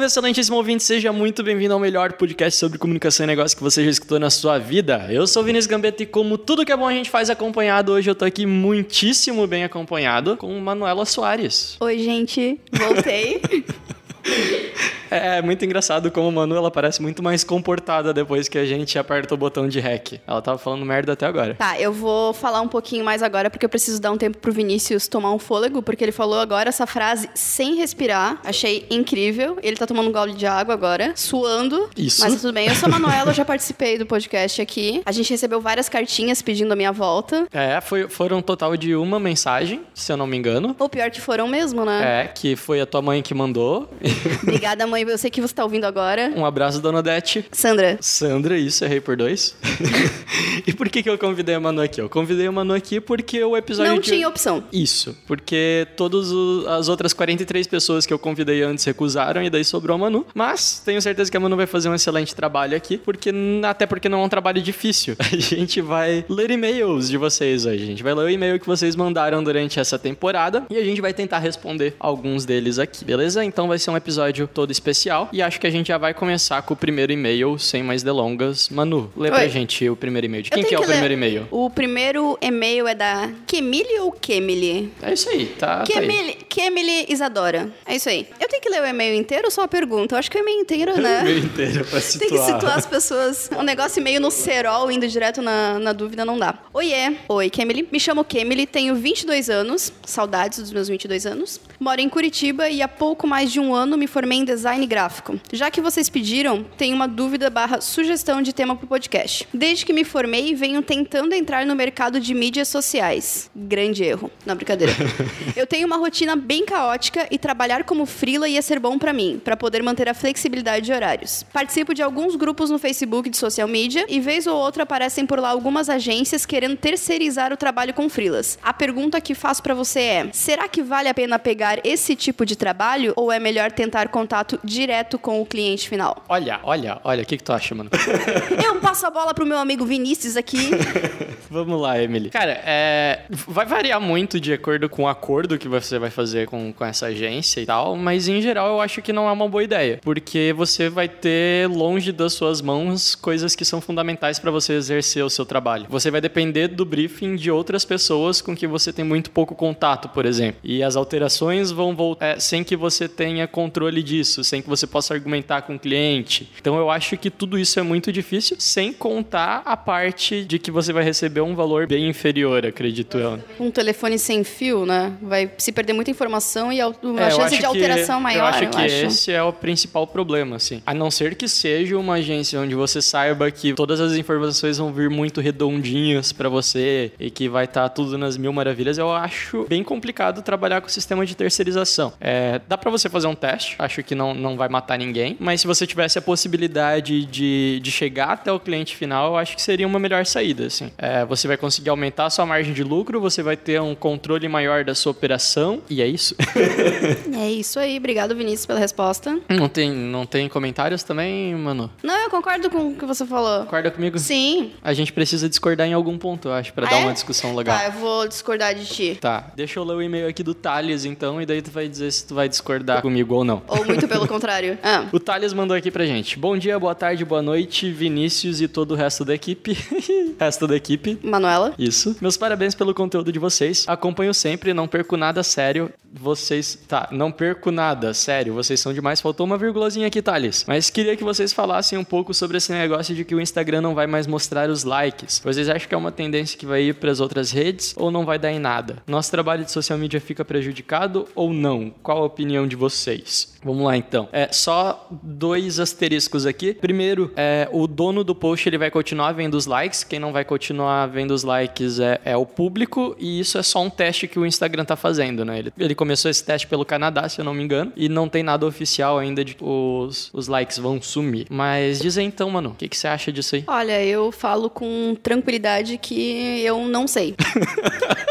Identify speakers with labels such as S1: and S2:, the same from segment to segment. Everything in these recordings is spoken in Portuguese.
S1: Salve, excelentíssimo ouvinte, seja muito bem-vindo ao melhor podcast sobre comunicação e negócio que você já escutou na sua vida. Eu sou o Vinícius Gambetta e como tudo que é bom a gente faz acompanhado, hoje eu tô aqui muitíssimo bem acompanhado com Manuela Soares.
S2: Oi, gente, voltei.
S1: É muito engraçado como a Manu ela parece muito mais comportada depois que a gente aperta o botão de rec. Ela tava falando merda até agora.
S2: tá, eu vou falar um pouquinho mais agora porque eu preciso dar um tempo pro Vinícius tomar um fôlego, porque ele falou agora essa frase sem respirar. Achei incrível. Ele tá tomando um gole de água agora, suando.
S1: Isso.
S2: Mas tudo bem. Eu sou a Manuela, eu já participei do podcast aqui. A gente recebeu várias cartinhas pedindo a minha volta.
S1: É, foi, foram um total de uma mensagem, se eu não me engano.
S2: Ou pior que foram mesmo, né?
S1: É, que foi a tua mãe que mandou.
S2: Obrigada, mãe. Eu sei que você tá ouvindo agora.
S1: Um abraço, dona Odete.
S2: Sandra,
S1: Sandra, isso, errei por dois. e por que, que eu convidei a Manu aqui? Eu convidei a Manu aqui porque o episódio
S2: não
S1: de...
S2: tinha opção.
S1: Isso, porque todas as outras 43 pessoas que eu convidei antes recusaram e daí sobrou a Manu. Mas tenho certeza que a Manu vai fazer um excelente trabalho aqui, porque até porque não é um trabalho difícil. A gente vai ler e-mails de vocês hoje. A gente vai ler o e-mail que vocês mandaram durante essa temporada e a gente vai tentar responder alguns deles aqui, beleza? Então vai ser um episódio todo especial e acho que a gente já vai começar com o primeiro e-mail sem mais delongas. Manu, lê pra
S2: Oi.
S1: gente o primeiro e-mail. De quem que é o
S2: ler-
S1: primeiro e-mail?
S2: O primeiro e-mail é da Kemily ou Kemily?
S1: É isso aí, tá, tá aí.
S2: Kemily, Kemily Isadora. É isso aí. Eu que ler o e-mail inteiro ou só uma pergunta? Eu acho que o e-mail inteiro,
S1: O
S2: né?
S1: e-mail inteiro pra situar.
S2: Tem que situar as pessoas. Um negócio meio no cerol, indo direto na, na dúvida, não dá. Oiê. Oi, Kemily. Me chamo Kemily, tenho 22 anos. Saudades dos meus 22 anos. Moro em Curitiba e há pouco mais de um ano me formei em design gráfico. Já que vocês pediram, tenho uma dúvida barra sugestão de tema pro podcast. Desde que me formei, venho tentando entrar no mercado de mídias sociais. Grande erro. Não, brincadeira. Eu tenho uma rotina bem caótica e trabalhar como freela ia ser bom pra mim, pra poder manter a flexibilidade de horários. Participo de alguns grupos no Facebook de social media e vez ou outra aparecem por lá algumas agências querendo terceirizar o trabalho com freelas. A pergunta que faço pra você é: será que vale a pena pegar esse tipo de trabalho ou é melhor tentar contato direto com o cliente final?
S1: Olha, olha, olha, o que, que tu acha, mano?
S2: Eu passo a bola pro meu amigo Vinícius aqui.
S1: Vamos lá, Emily. Cara, é, vai variar muito de acordo com o acordo que você vai fazer com, com essa agência e tal, mas em geral eu acho que não é uma boa ideia, porque você vai ter longe das suas mãos coisas que são fundamentais para você exercer o seu trabalho. Você vai depender do briefing de outras pessoas com que você tem muito pouco contato, por exemplo, e as alterações vão voltar é, sem que você tenha controle disso, sem que você possa argumentar com o cliente. Então eu acho que tudo isso é muito difícil, sem contar a parte de que você vai receber um valor bem inferior, acredito eu.
S2: Um telefone sem fio, né? Vai se perder muita informação e a,
S1: É,
S2: chance de alteração
S1: que,
S2: maior,
S1: Eu acho que esse é o principal problema, assim. A não ser que seja uma agência onde você saiba que todas as informações vão vir muito redondinhas pra você e que vai estar tudo nas mil maravilhas, eu acho bem complicado trabalhar com o sistema de terceirização. É, dá pra você fazer um teste, acho que não, não vai matar ninguém, mas se você tivesse a possibilidade de, de chegar até o cliente final, eu acho que seria uma melhor saída, assim. É, você vai conseguir aumentar a sua margem de lucro, você vai ter um controle maior da sua operação, e é isso.
S2: É isso aí. Obrigado, Vinícius, pela resposta.
S1: Não tem, não tem comentários também, mano?
S2: Não, eu concordo com o que você falou.
S1: Concorda comigo?
S2: Sim.
S1: A gente precisa discordar em algum ponto, eu acho, pra
S2: Ah,
S1: dar
S2: é?
S1: uma discussão legal.
S2: Tá, eu vou discordar de ti.
S1: Tá, deixa eu ler o e-mail aqui do Thales, então, e daí tu vai dizer se tu vai discordar comigo ou não.
S2: Ou muito pelo contrário. Ah,
S1: O Thales mandou aqui pra gente. Bom dia, boa tarde, boa noite, Vinícius e todo o resto da equipe. resto da equipe.
S2: Manuela.
S1: Isso. Meus parabéns pelo conteúdo de vocês. Acompanho sempre, não perco nada sério. vocês. Tá, não perco nada, sério, vocês são demais. Faltou uma vírgulazinha aqui, Thales. Mas queria que vocês falassem um pouco sobre esse negócio de que o Instagram não vai mais mostrar os likes. Vocês acham que é uma tendência que vai ir para as outras redes ou não vai dar em nada? Nosso trabalho de social media fica prejudicado ou não? Qual a opinião de vocês? Vamos lá então. É só dois asteriscos aqui. Primeiro, é, o dono do post ele vai continuar vendo os likes. Quem não vai continuar vendo os likes é, é o público e isso é só um teste que o Instagram tá fazendo, né? Ele, ele começou esse teste pelo Canadá, se eu não me engano, e não tem nada oficial ainda de que os, os likes vão sumir. Mas diz aí então, mano, o que, que você acha disso aí?
S2: Olha, eu falo com tranquilidade que eu não sei.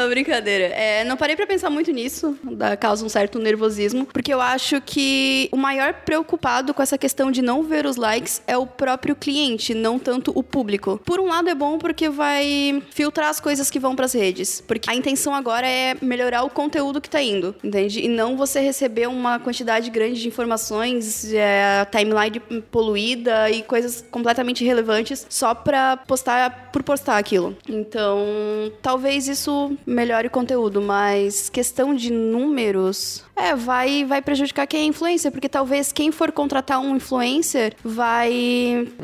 S2: Não, brincadeira. É, não parei pra pensar muito nisso, da causa um certo nervosismo, porque eu acho que o maior preocupado com essa questão de não ver os likes é o próprio cliente, não tanto o público. Por um lado é bom porque vai filtrar as coisas que vão pras redes, porque a intenção agora é melhorar o conteúdo que tá indo, entende? E não você receber uma quantidade grande de informações, é, timeline poluída e coisas completamente irrelevantes só pra postar por postar aquilo. Então, talvez isso melhore o conteúdo, mas questão de números, é, vai, vai prejudicar quem é influencer, porque talvez quem for contratar um influencer vai.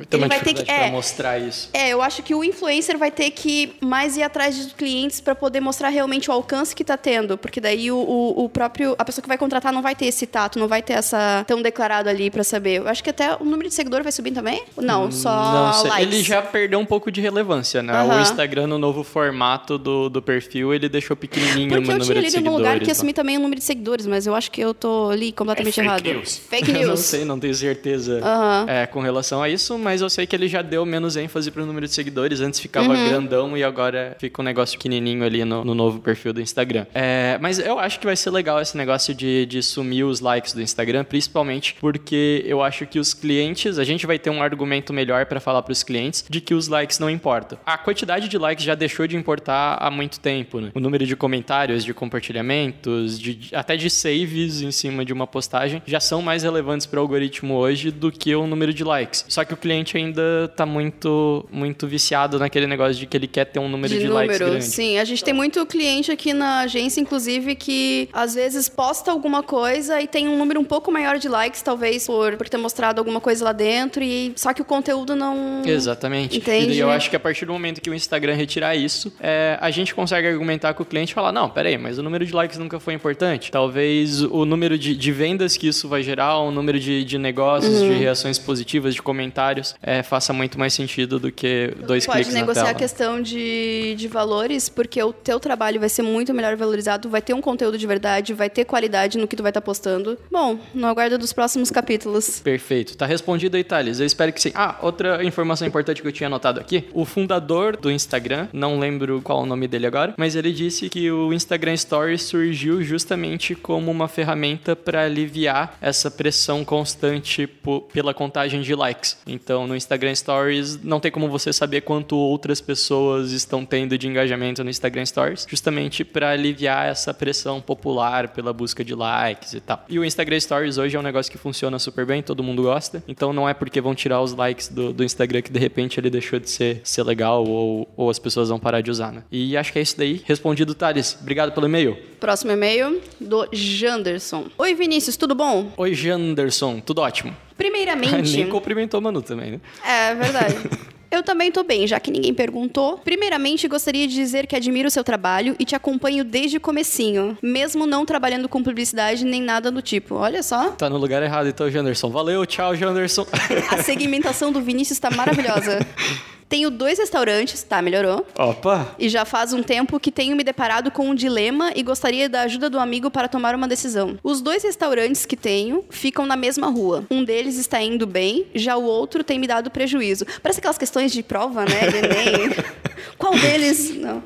S1: Tem
S2: ele vai ter que. É,
S1: mostrar isso.
S2: é, eu acho que o influencer vai ter que mais ir atrás de clientes para poder mostrar realmente o alcance que tá tendo, porque daí o, o, o próprio a pessoa que vai contratar não vai ter esse tato, não vai ter essa tão declarado ali para saber. Eu acho que até o número de seguidor vai subir também? Não, só
S1: Não
S2: likes.
S1: Ele já perdeu um pouco de relevância, né? O
S2: Aham.
S1: Instagram, no novo formato do, do perfil, ele deixou pequenininho
S2: Porque
S1: o
S2: eu
S1: número
S2: tinha
S1: de
S2: lido
S1: seguidores.
S2: num lugar que ia
S1: né?
S2: assumir também o número de seguidores, mas eu acho que eu tô ali completamente
S3: É fake
S2: errado.
S3: news.
S2: Fake
S1: Eu não
S2: news.
S1: sei, não tenho certeza
S2: Aham.
S1: é, com relação a isso, mas eu sei que ele já deu menos ênfase pro número de seguidores. Antes ficava
S2: Uhum.
S1: grandão e agora fica um negócio pequenininho ali no, no novo perfil do Instagram. É, mas eu acho que vai ser legal esse negócio de, de sumir os likes do Instagram, principalmente porque eu acho que os clientes, a gente vai ter um argumento melhor para falar pros clientes de que os likes não importam. A quantidade de likes já deixou de importar há muito tempo, né? O número de comentários, de compartilhamentos, de, de- até de saves em cima de uma postagem já são mais relevantes para o algoritmo hoje do que o número de likes. Só que o cliente ainda tá muito muito viciado naquele negócio de que ele quer ter um número de,
S2: de
S1: likes
S2: número,
S1: grande.
S2: sim. A gente tem muito cliente aqui na agência, inclusive, que às vezes posta alguma coisa e tem um número um pouco maior de likes, talvez por, por ter mostrado alguma coisa lá dentro, e só que o conteúdo não.
S1: Exatamente.
S2: Entende?
S1: E eu acho que a partir do momento que o Instagram retirar isso, é, a gente consegue argumentar com o cliente e falar: não, peraí, mas o número de likes nunca foi importante. Talvez o número de, de vendas que isso vai gerar, o número de, de negócios,
S2: Uhum.
S1: de reações positivas, de comentários, é, faça muito mais sentido do que dois
S2: Pode
S1: cliques na
S2: negociar
S1: tela.
S2: a questão de, de valores, porque o teu trabalho vai ser muito melhor valorizado, vai ter um conteúdo de verdade, vai ter qualidade no que tu vai estar postando. Bom, no aguardo dos próximos capítulos.
S1: Perfeito. Tá respondido aí, Thales. Eu espero que sim. Ah, outra informação importante que eu tinha anotado aqui. O fundador do Instagram, não lembro qual o nome dele agora, mas ele disse que o Instagram Stories surgiu justamente como uma ferramenta para aliviar essa pressão constante pela contagem de likes. Então, no Instagram Stories, não tem como você saber quanto outras pessoas estão tendo de engajamento no Instagram Stories, justamente para aliviar essa pressão popular pela busca de likes e tal. E o Instagram Stories hoje é um negócio que funciona super bem, todo mundo gosta. Então não é porque vão tirar os likes do, do Instagram que de repente ele deixou de ser, ser legal ou, ou as pessoas vão parar de usar, né? E acho que é isso daí. Respondido, Thales. Obrigado pelo e-mail.
S2: Próximo e-mail do Janderson. Oi, Vinícius, tudo bom?
S1: Oi, Janderson. Tudo ótimo.
S2: Primeiramente.
S1: Nem cumprimentou o Manu também, né?
S2: É verdade. Eu também tô bem, já que ninguém perguntou. Primeiramente, gostaria de dizer que admiro o seu trabalho e te acompanho desde o comecinho, mesmo não trabalhando com publicidade nem nada do tipo. Olha só,
S1: Tá no lugar errado então, Janderson. Valeu, tchau, Janderson.
S2: a segmentação do Vinícius tá maravilhosa. Tenho dois restaurantes, tá, melhorou.
S1: Opa!
S2: E já faz um tempo que tenho me deparado com um dilema e gostaria da ajuda do amigo para tomar uma decisão. Os dois restaurantes que tenho ficam na mesma rua. Um deles está indo bem, já o outro tem me dado prejuízo. Parece aquelas questões de prova, né, de. Qual deles? Não.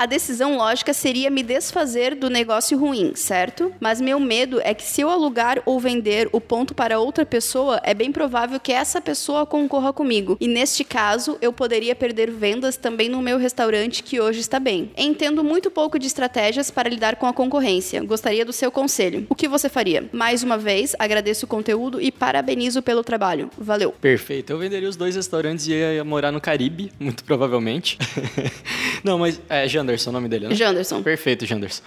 S2: A decisão lógica seria me desfazer do negócio ruim, certo? Mas meu medo é que se eu alugar ou vender o ponto para outra pessoa, é bem provável que essa pessoa concorra comigo. E neste caso, eu poderia perder vendas também no meu restaurante que hoje está bem. Entendo muito pouco de estratégias para lidar com a concorrência. Gostaria do seu conselho. O que você faria? Mais uma vez, agradeço o conteúdo e parabenizo pelo trabalho. Valeu.
S1: Perfeito. Eu venderia os dois restaurantes e ia morar no Caribe, muito provavelmente. Não, mas, é, Janderson, Janderson o nome dele, né?
S2: Janderson.
S1: Perfeito, Janderson.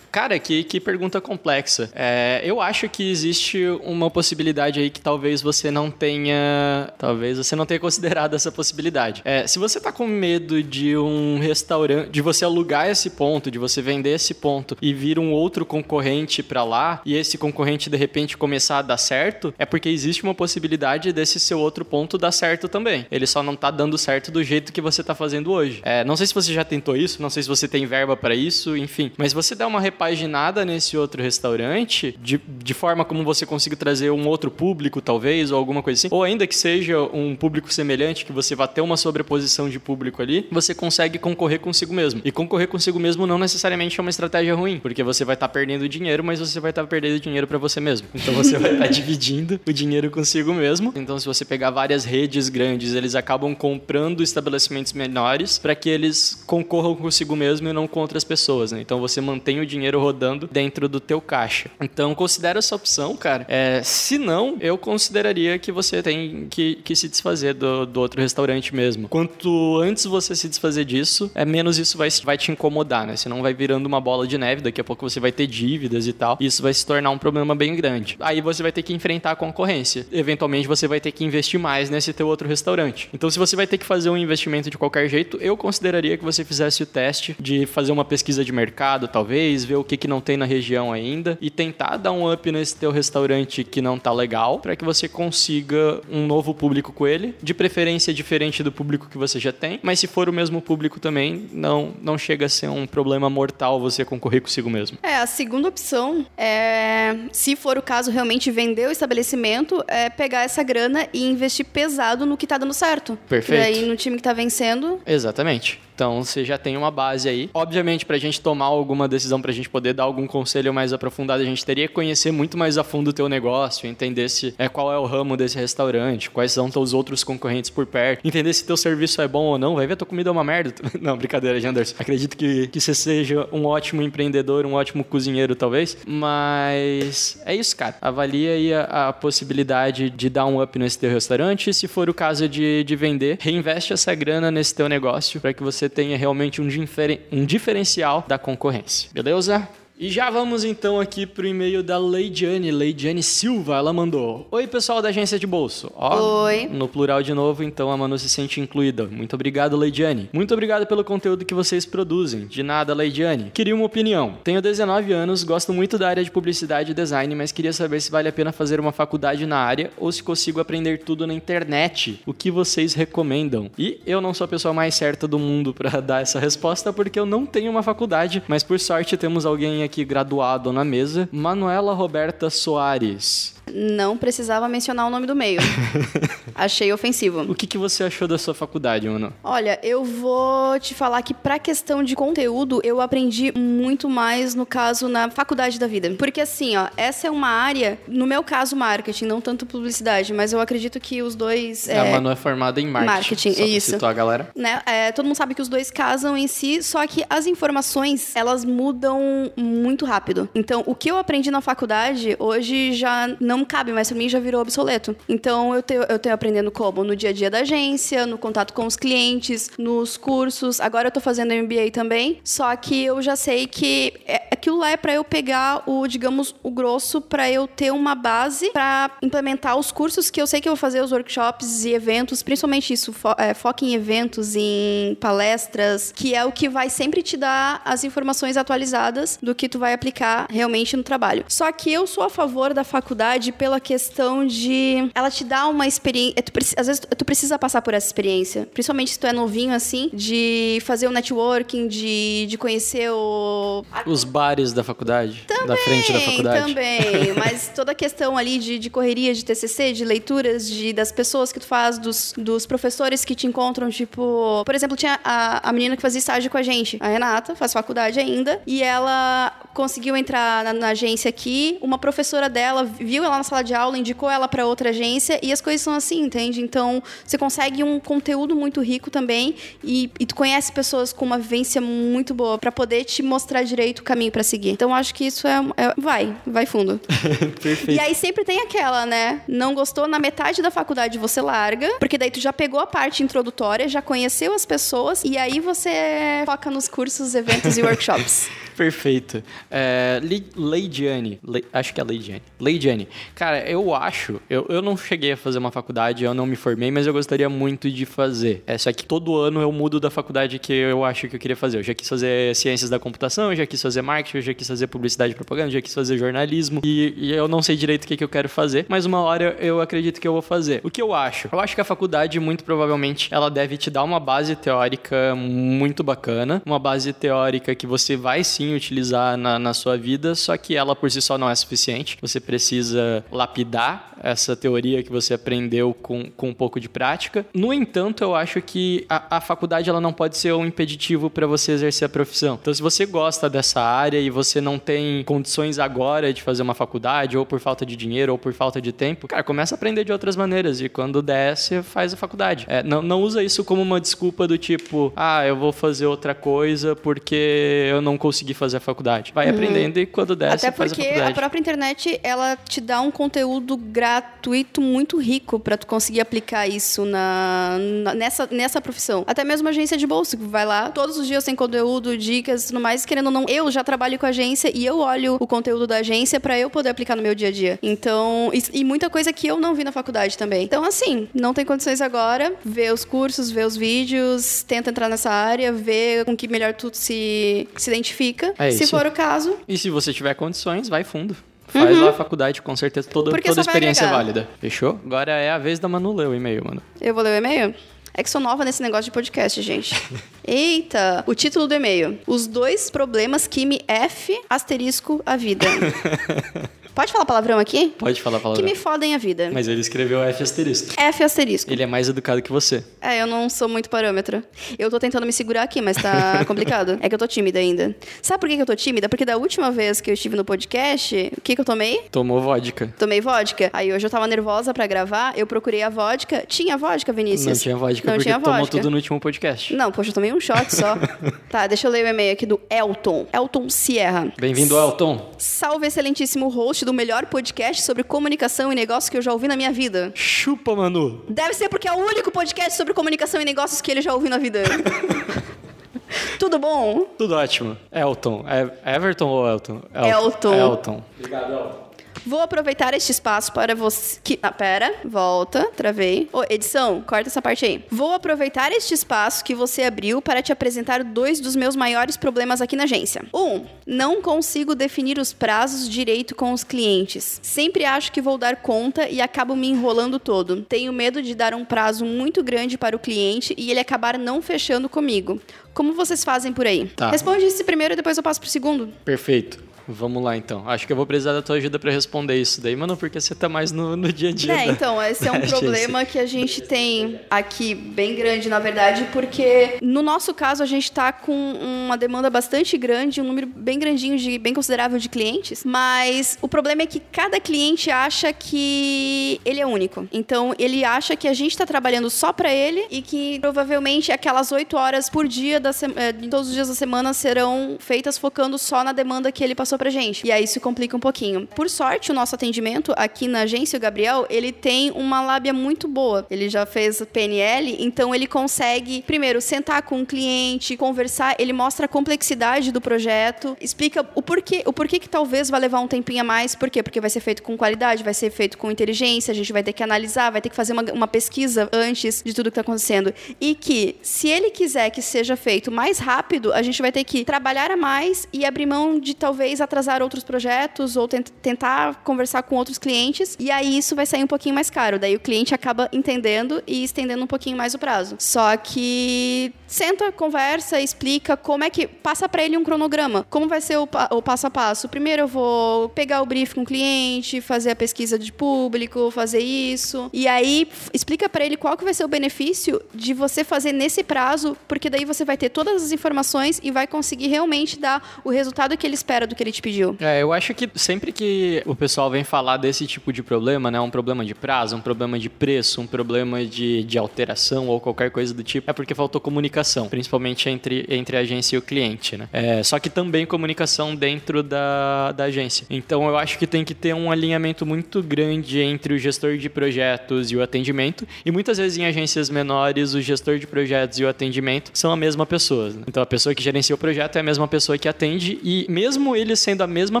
S1: Cara, que, que pergunta complexa. É, eu acho que existe uma possibilidade aí que talvez você não tenha. Talvez você não tenha considerado essa possibilidade. É, se você tá com medo de um restaurante. de você alugar esse ponto, de você vender esse ponto e vir um outro concorrente pra lá, e esse concorrente de repente começar a dar certo, é porque existe uma possibilidade desse seu outro ponto dar certo também. Ele só não tá dando certo do jeito que você tá fazendo hoje. É, não sei se você já tentou isso, não sei se você tem verba pra isso, enfim. Mas você der uma repaginada nesse outro restaurante, de, de forma como você consiga trazer um outro público, talvez, ou alguma coisa assim, ou ainda que seja um público semelhante, que você vá ter uma sobreposição de público ali, você consegue concorrer consigo mesmo. E concorrer consigo mesmo não necessariamente é uma estratégia ruim, porque você vai estar perdendo dinheiro, mas você vai estar perdendo dinheiro pra você mesmo. Então você vai estar dividindo o dinheiro consigo mesmo. Então se você pegar várias redes grandes, eles acabam comprando estabelecimentos menores para que eles concorram consigo mesmo e não com outras pessoas, né? Então você mantém o dinheiro rodando dentro do teu caixa. Então considera essa opção, cara. É, se não, eu consideraria que você tem que, que se desfazer do, do outro restaurante mesmo. Quanto antes você se desfazer disso, é menos isso vai, vai te incomodar, né? Senão vai virando uma bola de neve, daqui a pouco você vai ter dívidas e tal. E isso vai se tornar um problema bem grande. Aí você vai ter que enfrentar a concorrência. Eventualmente você vai ter que investir mais nesse teu outro restaurante. Então se você vai ter que fazer um investimento de qualquer jeito, eu consideraria que você fizesse o teste de fazer uma pesquisa de mercado, talvez, ver o que, que não tem na região ainda e tentar dar um up nesse teu restaurante que não tá legal, para que você consiga um novo público com ele, de preferência diferente do público que você já tem, mas se for o mesmo público também, não não chega a ser um problema mortal você concorrer consigo mesmo.
S2: É, a segunda opção é, se for o caso, realmente vender o estabelecimento, é pegar essa grana e investir pesado no que tá dando certo.
S1: Perfeito.
S2: E aí no time que tá vencendo,
S1: Exatamente. Então você já tem uma base aí. Obviamente, pra gente tomar alguma decisão, pra gente poder dar algum conselho mais aprofundado, a gente teria que conhecer muito mais a fundo o teu negócio, entender se é qual é o ramo desse restaurante, quais são teus outros concorrentes por perto, entender se teu serviço é bom ou não. Vai ver, tua comida é uma merda. Não, brincadeira, Janderson. Acredito que, que você seja um ótimo empreendedor, um ótimo cozinheiro, talvez. Mas é isso, cara. Avalia aí a, a possibilidade de dar um up nesse teu restaurante. Se for o caso de, de vender, reinveste essa grana nesse teu negócio para que você tenha realmente um, diferen- um diferencial da concorrência. Beleza? E já vamos então aqui pro e-mail da Leidiane, Leidiane Silva. Ela mandou: Oi, pessoal da agência de bolso. Ó,
S2: Oi.
S1: No plural de novo, então a Manu se sente incluída. Muito obrigado, Leidiane. Muito obrigado pelo conteúdo que vocês produzem. De nada, Leidiane. Queria uma opinião. Tenho 19 anos, gosto muito da área de publicidade e design, mas queria saber se vale a pena fazer uma faculdade na área ou se consigo aprender tudo na internet. O que vocês recomendam? E eu não sou a pessoa mais certa do mundo para dar essa resposta porque eu não tenho uma faculdade, mas por sorte temos alguém aqui graduado na mesa, Manuela Roberta Soares.
S2: Não precisava mencionar o nome do meio. Achei ofensivo.
S1: O que, que você achou da sua faculdade, Manu?
S2: Olha, eu vou te falar que pra questão de conteúdo, eu aprendi muito mais no caso na faculdade da vida. Porque assim, ó, essa é uma área, no meu caso, marketing, não tanto publicidade, mas eu acredito que os dois.
S1: a Manu é formada em marketing.
S2: marketing, isso.
S1: situar a galera.
S2: né? É, todo mundo sabe que os dois casam em si, só que as informações, elas mudam muito rápido. Então, o que eu aprendi na faculdade, hoje já não cabe mais pra mim, já virou obsoleto. Então, eu tenho, eu tenho aprendendo como no dia a dia da agência, no contato com os clientes, nos cursos. Agora eu tô fazendo MBA também, só que eu já sei que é- aquilo lá é pra eu pegar o, digamos, o grosso pra eu ter uma base pra implementar os cursos que eu sei que eu vou fazer, os workshops e eventos, principalmente isso, fo é, foca em eventos, em palestras, que é o que vai sempre te dar as informações atualizadas do que tu vai aplicar realmente no trabalho. Só que eu sou a favor da faculdade pela questão de ela te dá uma experiência, tu preci- às vezes tu, tu precisa passar por essa experiência, principalmente se tu é novinho assim, de fazer o networking, de, de conhecer o
S1: Os bares da faculdade. da frente da faculdade.
S2: também, mas toda a questão ali de, de correria, de TCC, de leituras, de, das pessoas que tu faz, dos, dos professores que te encontram, tipo... Por exemplo, tinha a, a menina que fazia estágio com a gente, a Renata, faz faculdade ainda, e ela conseguiu entrar na, na agência aqui, uma professora dela viu ela na sala de aula, indicou ela para outra agência e as coisas são assim, entende? Então, você consegue um conteúdo muito rico também e, e tu conhece pessoas com uma vivência muito boa para poder te mostrar direito o caminho para seguir. Então, acho que isso é, é vai, vai fundo.
S1: Perfeito.
S2: E aí sempre tem aquela, né? Não gostou na metade da faculdade você larga, porque daí tu já pegou a parte introdutória, já conheceu as pessoas e aí você foca nos cursos, eventos e workshops.
S1: Perfeito. É, Leidiane. Le- acho que é Leidiane. Leidiane. Cara, eu acho. Eu, eu não cheguei a fazer uma faculdade, eu não me formei, mas eu gostaria muito de fazer. É só que todo ano eu mudo da faculdade que eu acho que eu queria fazer. Eu já quis fazer ciências da computação, eu já quis fazer marketing, eu já quis fazer publicidade e propaganda, eu já quis fazer jornalismo. E, e eu não sei direito o que, que eu quero fazer, mas uma hora eu acredito que eu vou fazer. O que eu acho? Eu acho que a faculdade, muito provavelmente, ela deve te dar uma base teórica muito bacana, uma base teórica que você vai sim utilizar na, na sua vida, só que ela por si só não é suficiente. Você precisa lapidar essa teoria que você aprendeu com, com um pouco de prática. No entanto, eu acho que a, a faculdade ela não pode ser um impeditivo para você exercer a profissão. Então, se você gosta dessa área e você não tem condições agora de fazer uma faculdade, ou por falta de dinheiro, ou por falta de tempo, cara, começa a aprender de outras maneiras e quando você faz a faculdade. É, não, não usa isso como uma desculpa do tipo, ah, eu vou fazer outra coisa porque eu não consegui fazer a faculdade. Vai aprendendo e quando der,
S2: Até
S1: você faz a
S2: porque a
S1: faculdade.
S2: própria internet, ela te dá um conteúdo gratuito muito rico para tu conseguir aplicar isso na, na- nessa, nessa profissão. Até mesmo agência de bolsa, que vai lá, todos os dias tem conteúdo, dicas tudo mais, querendo ou não. Eu já trabalho com agência e eu olho o conteúdo da agência para eu poder aplicar no meu dia a dia. Então, e, e muita coisa que eu não vi na faculdade também. Então, assim, não tem condições agora, vê os cursos, vê os vídeos, tenta entrar nessa área, vê com que melhor tu se, se identifica.
S1: É
S2: se for o caso,
S1: E se você tiver condições, vai fundo. Faz lá a faculdade, com certeza toda,
S2: Uhum. Porque
S1: toda experiência é válida. Fechou? Agora é a vez da Manu ler o e-mail, mano.
S2: Eu vou ler o e-mail? É que sou nova nesse negócio de podcast, gente. Eita! O título do e-mail. Os dois problemas que me F asterisco a vida. Pode falar palavrão aqui?
S1: Pode falar a
S2: Que me fodem a vida.
S1: Mas ele escreveu F asterisco.
S2: F asterisco.
S1: Ele é mais educado que você.
S2: É, eu não sou muito parâmetro. Eu tô tentando me segurar aqui, mas tá complicado. É que eu tô tímida ainda. Sabe por que que eu tô tímida? Porque da última vez que eu estive no podcast, o que que eu tomei?
S1: Tomou vodka.
S2: Tomei vodka. Aí hoje eu tava nervosa pra gravar, eu procurei a vodka. Tinha vodka, Vinícius?
S1: Não tinha vodka
S2: Não
S1: porque
S2: tinha
S1: tomou
S2: vodka.
S1: tudo no último podcast.
S2: Não, poxa, eu tomei um shot só. tá, deixa eu ler o e-mail aqui do Elton. Elton Sierra.
S1: Bem-vindo, Elton.
S2: Salve, excelentíssimo host do melhor podcast sobre comunicação e negócios que eu já ouvi na minha vida.
S1: Chupa, Manu.
S2: Deve ser porque é o único podcast sobre comunicação e negócios que ele já ouviu na vida. Tudo bom?
S1: Tudo ótimo. Elton. É Everton ou Elton?
S2: Elton.
S1: Elton. Obrigado, Elton.
S2: Vou aproveitar este espaço para você. Que... Ah, pera, volta, travei. Ô, edição, corta essa parte aí. Vou aproveitar este espaço que você abriu para te apresentar dois dos meus maiores problemas aqui na agência. Um, não consigo definir os prazos direito com os clientes. Sempre acho que vou dar conta e acabo me enrolando todo. Tenho medo de dar um prazo muito grande para o cliente e ele acabar não fechando comigo. Como vocês fazem por aí?
S1: Tá.
S2: Responde esse primeiro e depois eu passo pro segundo.
S1: Perfeito. Vamos lá, então. Acho que eu vou precisar da tua ajuda pra responder isso daí, mano, porque você tá mais no, no dia a dia.
S2: É,
S1: da-
S2: então, esse é um
S1: da agência.
S2: problema que a gente tem aqui bem grande, na verdade, porque no nosso caso a gente tá com uma demanda bastante grande, um número bem grandinho, de, bem considerável de clientes, mas o problema é que cada cliente acha que ele é único. Então, ele acha que a gente tá trabalhando só pra ele e que provavelmente aquelas oito horas por dia, da se- eh, de todos os dias da semana, serão feitas focando só na demanda que ele passou pra gente. E aí isso complica um pouquinho. Por sorte, o nosso atendimento aqui na agência, o Gabriel, ele tem uma lábia muito boa. Ele já fez PNL, então ele consegue, primeiro, sentar com o cliente, conversar, ele mostra a complexidade do projeto, explica o porquê, o porquê que talvez vai levar um tempinho a mais, por quê? Porque vai ser feito com qualidade, vai ser feito com inteligência, a gente vai ter que analisar, vai ter que fazer uma, uma pesquisa antes de tudo que está acontecendo. E que, se ele quiser que seja feito mais rápido, a gente vai ter que trabalhar a mais e abrir mão de talvez atrasar outros projetos ou tent- tentar conversar com outros clientes. E aí isso vai sair um pouquinho mais caro. Daí o cliente acaba entendendo e estendendo um pouquinho mais o prazo. Só que senta, conversa, explica como é que. Passa para ele um cronograma. Como vai ser o, pa- o passo a passo? Primeiro eu vou pegar o brief com o cliente, fazer a pesquisa de público, fazer isso. E aí explica para ele qual que vai ser o benefício de você fazer nesse prazo, porque daí você vai ter todas as informações e vai conseguir realmente dar o resultado que ele espera do que ele te pediu.
S1: É, eu acho que sempre que o pessoal vem falar desse tipo de problema, né? Um problema de prazo, um problema de preço, um problema de, de alteração ou qualquer coisa do tipo, é porque faltou comunicação, principalmente entre, entre a agência e o cliente, né? É, só que também comunicação dentro da, da agência. Então eu acho que tem que ter um alinhamento muito grande entre o gestor de projetos e o atendimento. E muitas vezes em agências menores, o gestor de projetos e o atendimento são a mesma pessoa. Né? Então a pessoa que gerencia o projeto é a mesma pessoa que atende e mesmo ele sendo a mesma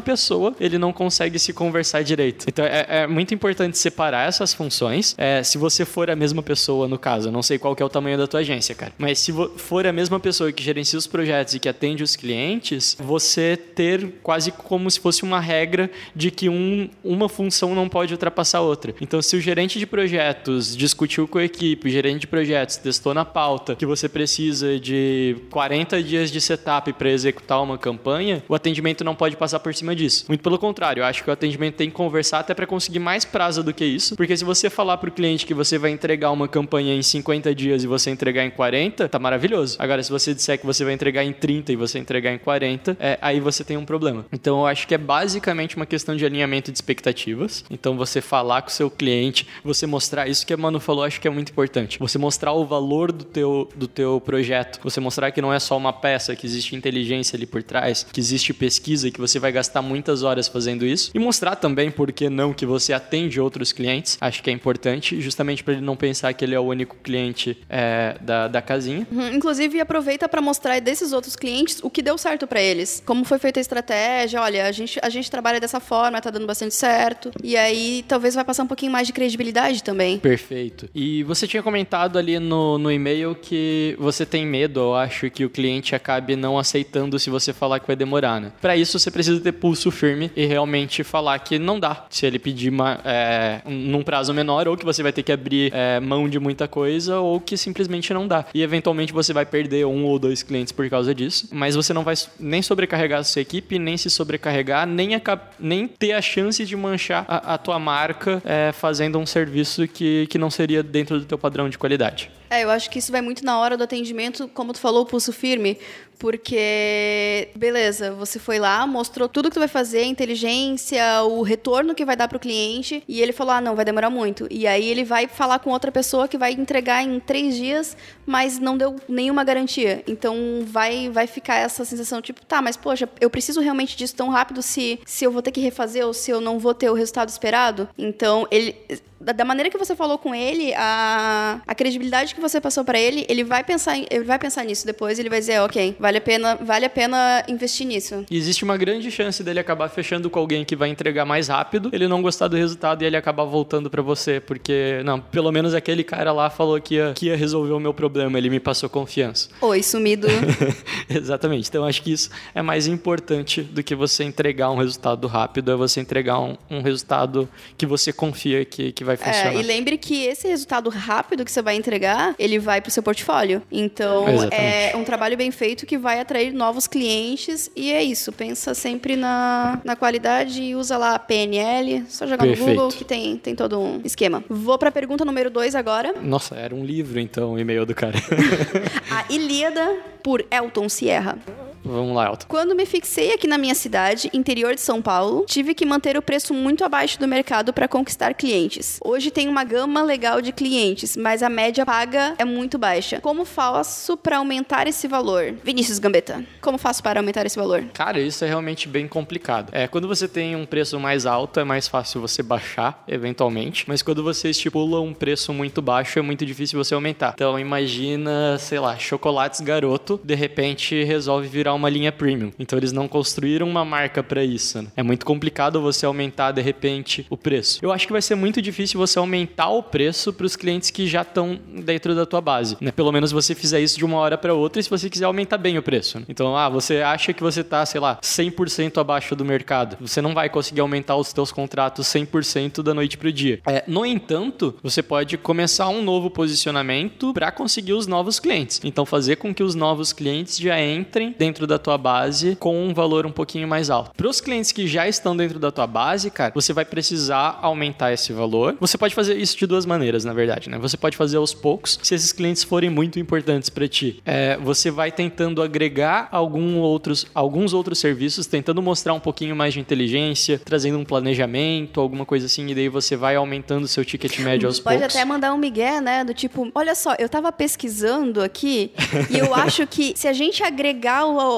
S1: pessoa, ele não consegue se conversar direito. Então é, é muito importante separar essas funções. É, se você for a mesma pessoa, no caso, eu não sei qual é o tamanho da tua agência, cara, mas se for a mesma pessoa que gerencia os projetos e que atende os clientes, você ter quase como se fosse uma regra de que um, uma função não pode ultrapassar a outra. Então, se o gerente de projetos discutiu com a equipe, o gerente de projetos testou na pauta que você precisa de 40 dias de setup para executar uma campanha, o atendimento não pode passar por cima disso. Muito pelo contrário, eu acho que o atendimento tem que conversar até para conseguir mais prazo do que isso, porque se você falar para o cliente que você vai entregar uma campanha em 50 dias e você entregar em 40, tá maravilhoso. Agora, se você disser que você vai entregar em 30 e você entregar em 40, é, aí você tem um problema. Então, eu acho que é basicamente uma questão de alinhamento de expectativas. Então, você falar com o seu cliente, você mostrar isso que a Manu falou, acho que é muito importante. Você mostrar o valor do teu, do teu projeto, você mostrar que não é só uma peça, que existe inteligência ali por trás, que existe pesquisa que você vai gastar muitas horas fazendo isso. E mostrar também, por que não, que você atende outros clientes. Acho que é importante, justamente para ele não pensar que ele é o único cliente é, da, da casinha.
S2: Uhum, inclusive, aproveita para mostrar desses outros clientes o que deu certo para eles. Como foi feita a estratégia, olha, a gente, a gente trabalha dessa forma, tá dando bastante certo. E aí, talvez vai passar um pouquinho mais de credibilidade também.
S1: Perfeito. E você tinha comentado ali no, no e-mail que você tem medo, eu acho, que o cliente acabe não aceitando se você falar que vai demorar, né? Para isso, você precisa ter pulso firme e realmente falar que não dá. Se ele pedir uma, é, num prazo menor, ou que você vai ter que abrir é, mão de muita coisa, ou que simplesmente não dá. E eventualmente você vai perder um ou dois clientes por causa disso, mas você não vai nem sobrecarregar a sua equipe, nem se sobrecarregar, nem, nem ter a chance de manchar a, a tua marca é, fazendo um serviço que, que não seria dentro do teu padrão de qualidade.
S2: É, eu acho que isso vai muito na hora do atendimento, como tu falou, o pulso firme, porque, beleza, você foi lá, mostrou tudo que tu vai fazer, a inteligência, o retorno que vai dar pro cliente, e ele falou, ah, não, vai demorar muito. E aí ele vai falar com outra pessoa que vai entregar em três dias, mas não deu nenhuma garantia. Então vai, vai ficar essa sensação, tipo, tá, mas poxa, eu preciso realmente disso tão rápido se, se eu vou ter que refazer ou se eu não vou ter o resultado esperado. Então, ele da maneira que você falou com ele, a, a credibilidade que você passou para ele, ele vai pensar, ele vai pensar nisso depois, ele vai dizer, ok, vale a pena, vale a pena investir nisso.
S1: E existe uma grande chance dele acabar fechando com alguém que vai entregar mais rápido, ele não gostar do resultado e ele acabar voltando para você, porque não, pelo menos aquele cara lá falou que ia, que ia resolver o meu problema, ele me passou confiança.
S2: Oi, sumido.
S1: Exatamente. Então acho que isso é mais importante do que você entregar um resultado rápido, é você entregar um, um resultado que você confia que, que vai funcionar.
S2: É, e lembre que esse resultado rápido que você vai entregar, ele vai para o seu portfólio. Então,
S1: Exatamente.
S2: é um trabalho bem feito que vai atrair novos clientes e é isso. Pensa sempre na, na qualidade e usa lá a PNL, só jogar
S1: Perfeito.
S2: no Google que tem, tem todo um esquema. Vou para a pergunta número 2 agora.
S1: Nossa, era um livro então o e-mail do cara.
S2: a Ilíada por Elton Sierra.
S1: Vamos lá, Elton.
S2: Quando me fixei aqui na minha cidade, interior de São Paulo, tive que manter o preço muito abaixo do mercado para conquistar clientes. Hoje tem uma gama legal de clientes, mas a média paga é muito baixa. Como faço para aumentar esse valor? Vinícius Gambetta, como faço para aumentar esse valor?
S1: Cara, isso é realmente bem complicado. É, quando você tem um preço mais alto, é mais fácil você baixar, eventualmente. Mas quando você estipula um preço muito baixo, é muito difícil você aumentar. Então imagina, sei lá, chocolates garoto, de repente resolve virar uma linha premium. Então eles não construíram uma marca para isso. Né? É muito complicado você aumentar de repente o preço. Eu acho que vai ser muito difícil você aumentar o preço para os clientes que já estão dentro da tua base. Né? Pelo menos você fizer isso de uma hora para outra se você quiser aumentar bem o preço. Né? Então, ah, você acha que você tá, sei lá, 100% abaixo do mercado. Você não vai conseguir aumentar os teus contratos 100% da noite pro dia. É, no entanto, você pode começar um novo posicionamento para conseguir os novos clientes. Então, fazer com que os novos clientes já entrem dentro dentro da tua base com um valor um pouquinho mais alto. Para os clientes que já estão dentro da tua base, cara, você vai precisar aumentar esse valor. Você pode fazer isso de duas maneiras, na verdade, né? Você pode fazer aos poucos, se esses clientes forem muito importantes para ti. É, você vai tentando agregar algum outros, alguns outros serviços, tentando mostrar um pouquinho mais de inteligência, trazendo um planejamento, alguma coisa assim, e daí você vai aumentando o seu ticket médio aos
S2: Pode
S1: poucos.
S2: até mandar um migué, né? Do tipo, olha só, eu tava pesquisando aqui e eu acho que se a gente agregar o-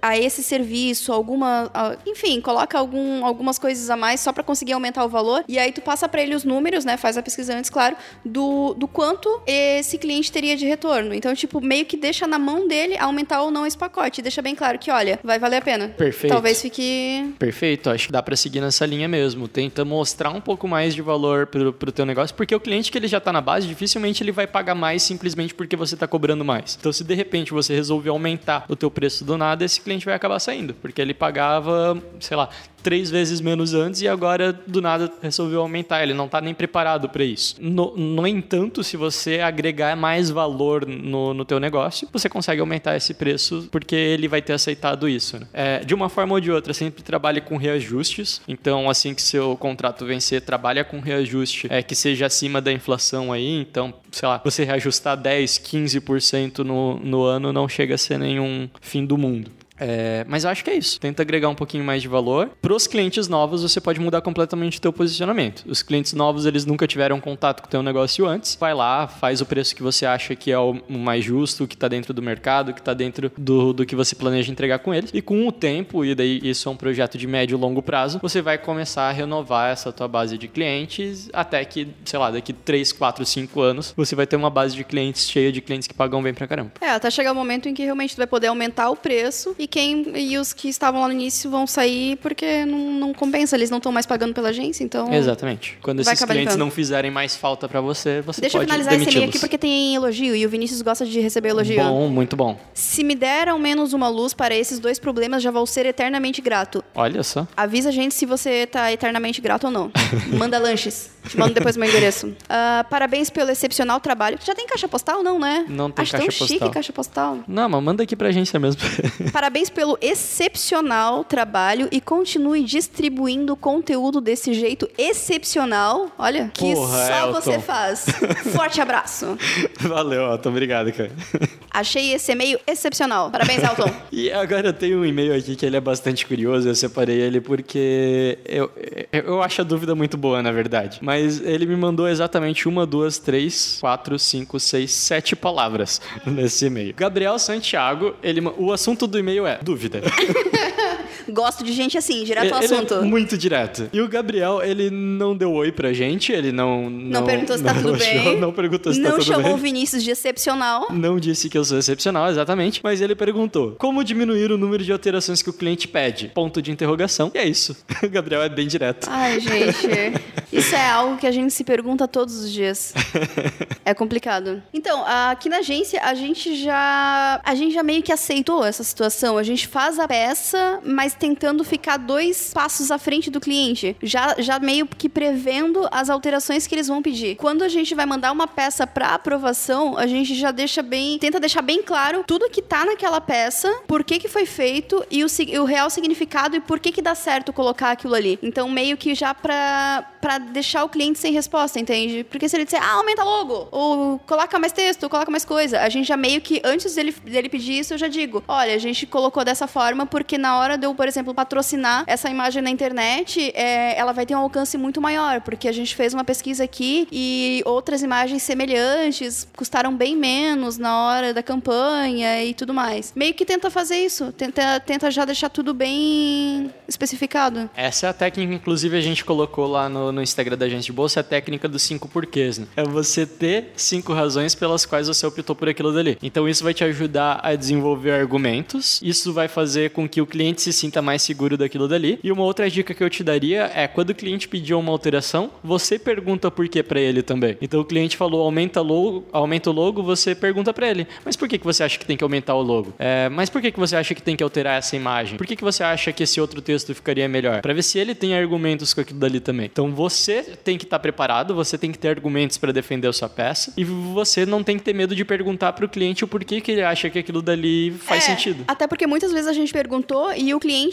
S2: a esse serviço alguma. a- enfim, coloca algum, algumas coisas a mais só pra conseguir aumentar o valor, e aí tu passa pra ele os números, né? Faz a pesquisa antes, claro, do, do quanto esse cliente teria de retorno. Então, tipo, meio que deixa na mão dele aumentar ou não esse pacote. Deixa bem claro que, olha, vai valer a pena.
S1: Perfeito.
S2: Talvez fique.
S1: Perfeito, acho que dá pra seguir nessa linha mesmo. Tenta mostrar um pouco mais de valor pro, pro teu negócio, porque o cliente que ele já tá na base, dificilmente ele vai pagar mais simplesmente porque você tá cobrando mais. Então, se de repente você resolver aumentar o teu preço do nada, esse cliente vai acabar saindo, porque ele pagava, sei lá, três vezes menos antes e agora do nada resolveu aumentar. Ele não tá nem preparado para isso. No, no entanto, se você agregar mais valor no, no teu negócio, você consegue aumentar esse preço porque ele vai ter aceitado isso. né? É, de uma forma ou de outra, sempre trabalhe com reajustes. Então, assim que seu contrato vencer, trabalha com reajuste é, que seja acima da inflação aí. Então, sei lá, você reajustar 10, 15% no, no ano não chega a ser nenhum fim do mundo. É, mas eu acho que é isso. Tenta agregar um pouquinho mais de valor. Para os clientes novos, você pode mudar completamente o teu posicionamento. Os clientes novos, eles nunca tiveram contato com o teu negócio antes. Vai lá, faz o preço que você acha que é o mais justo, que está dentro do mercado, que está dentro do, do que você planeja entregar com eles. E com o tempo, e daí isso é um projeto de médio e longo prazo, você vai começar a renovar essa tua base de clientes até que, sei lá, daqui 3, 4, 5 anos, você vai ter uma base de clientes cheia de clientes que pagam bem pra caramba.
S2: É, até chegar o momento em que realmente tu vai poder aumentar o preço e quem e os que estavam lá no início vão sair porque não, não compensa, eles não estão mais pagando pela agência, então.
S1: Exatamente. Quando esses clientes
S2: limpando.
S1: não fizerem mais falta pra você, você
S2: Deixa eu
S1: pode
S2: finalizar esse e-mail
S1: demiti-los.
S2: aqui porque tem elogio e o Vinícius gosta de receber elogio.
S1: Bom, muito bom.
S2: Se me der ao menos uma luz para esses dois problemas, já vou ser eternamente grato.
S1: Olha só.
S2: Avisa a gente se você tá eternamente grato ou não. Manda lanches. Te mando depois meu endereço. Ah, parabéns pelo excepcional trabalho. Já tem caixa postal, não, né?
S1: Não tem
S2: Acho
S1: caixa
S2: tão chique
S1: postal.
S2: caixa postal.
S1: Não, mas manda aqui pra agência mesmo.
S2: Parabéns pelo excepcional trabalho e continue distribuindo o conteúdo desse jeito excepcional. Olha, que
S1: Porra,
S2: só
S1: Elton.
S2: você faz. Forte abraço.
S1: Valeu, Elton. Obrigado, cara.
S2: Achei esse e-mail excepcional. Parabéns, Elton.
S1: E agora eu tenho um e-mail aqui que ele é bastante curioso. Eu separei ele porque eu, eu, eu acho a dúvida muito boa, na verdade. Mas ele me mandou exatamente uma, duas, três, quatro, cinco, seis, sete palavras nesse e-mail. Gabriel Santiago, ele, o assunto do e-mail é dúvida.
S2: Gosto de gente assim, direto ao
S1: Ele
S2: assunto.
S1: é muito direto. E o Gabriel, ele não deu oi pra gente, ele não.
S2: Não, perguntou se tá
S1: não
S2: tudo bem.
S1: Não perguntou se
S2: Não
S1: tá tudo
S2: chamou o
S1: bem.
S2: Vinícius de excepcional.
S1: Não disse que eu sou excepcional, exatamente, mas ele perguntou: como diminuir o número de alterações que o cliente pede? Ponto de interrogação. E é isso. O Gabriel é bem direto.
S2: Ai, gente. Isso é algo que a gente se pergunta todos os dias. É complicado. Então, aqui na agência, a gente já. A gente já meio que aceitou essa situação. A gente faz a peça, mas tentando ficar dois passos à frente do cliente. Já, já meio que prevendo as alterações que eles vão pedir. Quando a gente vai mandar uma peça para aprovação, a gente já deixa bem. Tenta deixar bem claro tudo que tá naquela peça, por que, que foi feito e o, o real significado e por que, que dá certo colocar aquilo ali. Então, meio que já pra, pra deixar o cliente sem resposta, entende? Porque se ele disser, ah, aumenta logo, ou coloca mais texto, ou coloca mais coisa, a gente já meio que, antes dele, dele pedir isso, eu já digo, olha, a gente colocou dessa forma porque na hora de eu, por exemplo, patrocinar essa imagem na internet, é, ela vai ter um alcance muito maior, porque a gente fez uma pesquisa aqui e outras imagens semelhantes custaram bem menos na hora da campanha e tudo mais. Meio que tenta fazer isso, tenta, tenta já deixar tudo bem especificado.
S1: Essa é a técnica, inclusive, a gente colocou lá no, no Instagram da agência de bolsa, é a técnica dos cinco porquês, né? É você ter cinco razões pelas quais você optou por aquilo dali. Então isso vai te ajudar a desenvolver argumentos, isso vai fazer com que o cliente se sinta sinta mais seguro daquilo dali. E uma outra dica que eu te daria é quando o cliente pedir uma alteração, você pergunta por que para ele também. Então o cliente falou aumenta logo, aumenta o logo, você pergunta para ele, mas por que, que você acha que tem que aumentar o logo? É, mas por que, que você acha que tem que alterar essa imagem? Por que, que você acha que esse outro texto ficaria melhor? Para ver se ele tem argumentos com aquilo dali também. Então você tem que estar tá preparado, você tem que ter argumentos para defender a sua peça e você não tem que ter medo de perguntar para o cliente o porquê que ele acha que aquilo dali faz
S2: É,
S1: sentido.
S2: Até porque muitas vezes a gente perguntou e o cliente,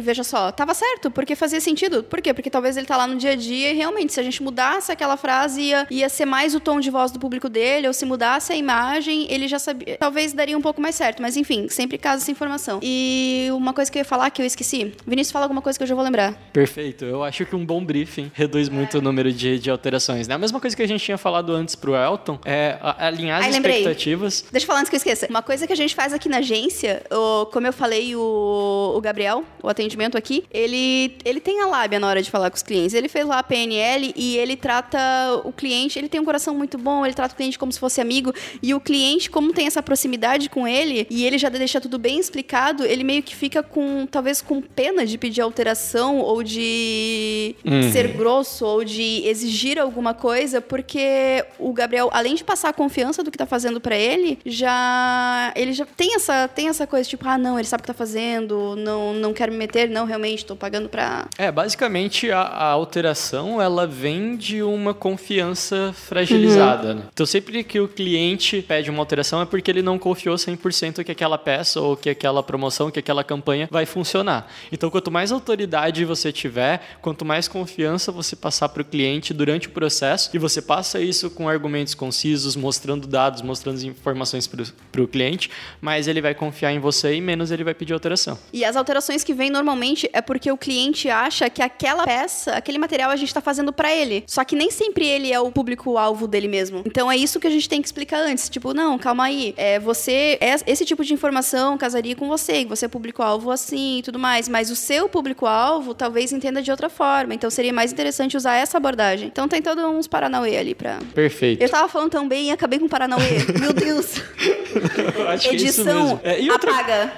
S2: veja só, tava certo, porque fazia sentido. Por quê? Porque talvez ele tá lá no dia a dia e realmente, se a gente mudasse aquela frase, ia, ia ser mais o tom de voz do público dele, ou se mudasse a imagem, ele já sabia. Talvez daria um pouco mais certo, mas enfim, sempre casa essa informação. E uma coisa que eu ia falar que eu esqueci. Vinícius, fala alguma coisa que eu já vou lembrar.
S1: Perfeito. Eu acho que um bom briefing reduz muito o número de, de alterações. Né? A mesma coisa que a gente tinha falado antes pro Elton é alinhar as
S2: Ai,
S1: expectativas.
S2: Deixa eu falar antes que eu esqueça. Uma coisa que a gente faz aqui na agência, o- como eu falei, o, o Gabriel, o atendimento aqui, ele, ele tem a lábia na hora de falar com os clientes. Ele fez lá a PNL e ele trata o cliente, ele tem um coração muito bom, ele trata o cliente como se fosse amigo. E o cliente, como tem essa proximidade com ele, e ele já deixa tudo bem explicado, ele meio que fica com, talvez com pena de pedir alteração ou de ser grosso ou de exigir alguma coisa, porque o Gabriel, além de passar a confiança do que tá fazendo pra ele, já ele já tem essa tem essa coisa tipo, ah, não, ele sabe o que tá fazendo, não não quero me meter, não, realmente tô pagando pra
S1: É, basicamente a, a alteração ela vem de uma confiança fragilizada. né? Então sempre que o cliente pede uma alteração é porque ele não confiou 100% que aquela peça ou que aquela promoção, que aquela campanha vai funcionar. Então quanto mais autoridade você tiver, quanto mais confiança você passar para o cliente durante o processo e você passa isso com argumentos concisos, mostrando dados, mostrando informações para o cliente, mais ele vai confiar em você e menos ele vai pedir alteração.
S2: E as alterações que vêm normalmente é porque o cliente acha que aquela peça, aquele material a gente tá fazendo pra ele. Só que nem sempre ele é o público-alvo dele mesmo. Então é isso que a gente tem que explicar antes. Tipo, não, calma aí. É, você. é- esse tipo de informação casaria com você, que você é público-alvo assim e tudo mais. Mas o seu público-alvo talvez entenda de outra forma. Então seria mais interessante usar essa abordagem. Então tem todos uns Paranauê ali pra.
S1: Perfeito.
S2: Eu tava falando tão bem e acabei com Paranauê. Meu Deus.
S1: É
S2: Edição
S1: mesmo. É, e, outra,
S2: apaga.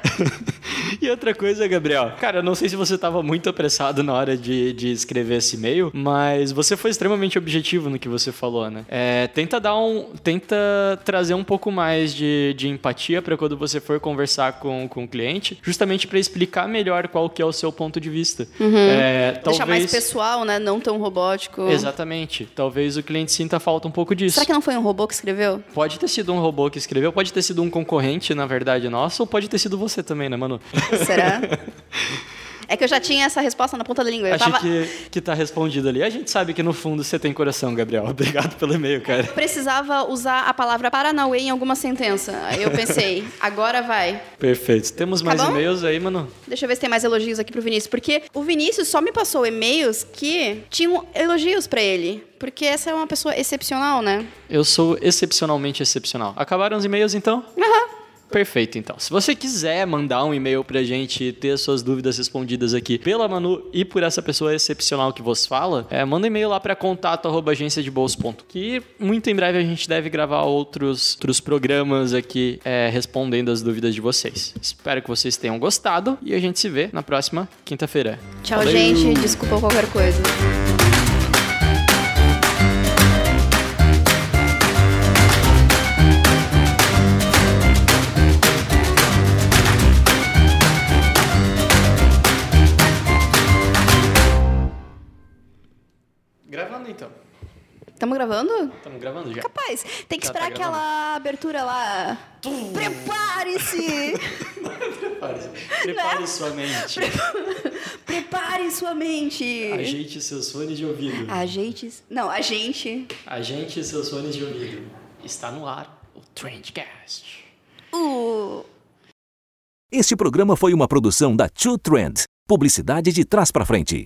S1: e outra coisa, Gabriel. Cara, eu não sei se você estava muito apressado na hora de, de escrever esse e-mail, mas você foi extremamente objetivo no que você falou, né? É, tenta dar um. Tenta trazer um pouco mais de, de empatia para quando você for conversar com, com o cliente, justamente para explicar melhor qual que é o seu ponto de vista. É,
S2: Uhum. Deixar mais
S1: talvez.
S2: pessoal, né? Não tão robótico.
S1: Exatamente. Talvez o cliente sinta falta um pouco disso.
S2: Será que não foi um robô que escreveu?
S1: Pode ter sido um robô que escreveu, pode ter sido um concorrente, na verdade, nosso, ou pode ter sido você também, né, mano?
S2: Será? É que eu já tinha essa resposta na ponta da língua. Eu
S1: Achei
S2: tava...
S1: que, que tá respondido ali. A gente sabe que no fundo você tem coração, Gabriel. Obrigado pelo e-mail, cara.
S2: Precisava usar a palavra Paranauê em alguma sentença. Eu pensei, agora vai.
S1: Perfeito. Temos mais
S2: bom?
S1: e-mails aí, mano?
S2: Deixa eu ver se tem mais elogios aqui pro Vinícius. Porque o Vinícius só me passou e-mails que tinham elogios pra ele. Porque essa é uma pessoa excepcional, né?
S1: Eu sou excepcionalmente excepcional. Acabaram os e-mails, então?
S2: Aham.
S1: Perfeito, então. Se você quiser mandar um e-mail pra gente e ter suas dúvidas respondidas aqui pela Manu e por essa pessoa excepcional que vos fala, é, manda um e-mail lá para contato@agenciadebolso.com. Que muito em breve a gente deve gravar outros, outros programas aqui é, respondendo as dúvidas de vocês. Espero que vocês tenham gostado e a gente se vê na próxima quinta-feira.
S2: Tchau,
S1: Valeu!
S2: gente. Desculpa qualquer coisa. Tamo gravando?
S1: Estamos gravando já.
S2: Capaz. Tem que
S1: Já tá
S2: esperar aquela abertura lá. Prepare-se!
S1: Prepare-se. Prepare sua mente.
S2: Prepare sua mente!
S1: Ajeite seus fones de ouvido.
S2: Ajeite. Não, a gente.
S1: Ajeite seus fones de ouvido. Está no ar o Trendcast.
S2: Uh.
S4: Este programa foi uma produção da Two Trend. Publicidade de trás para frente.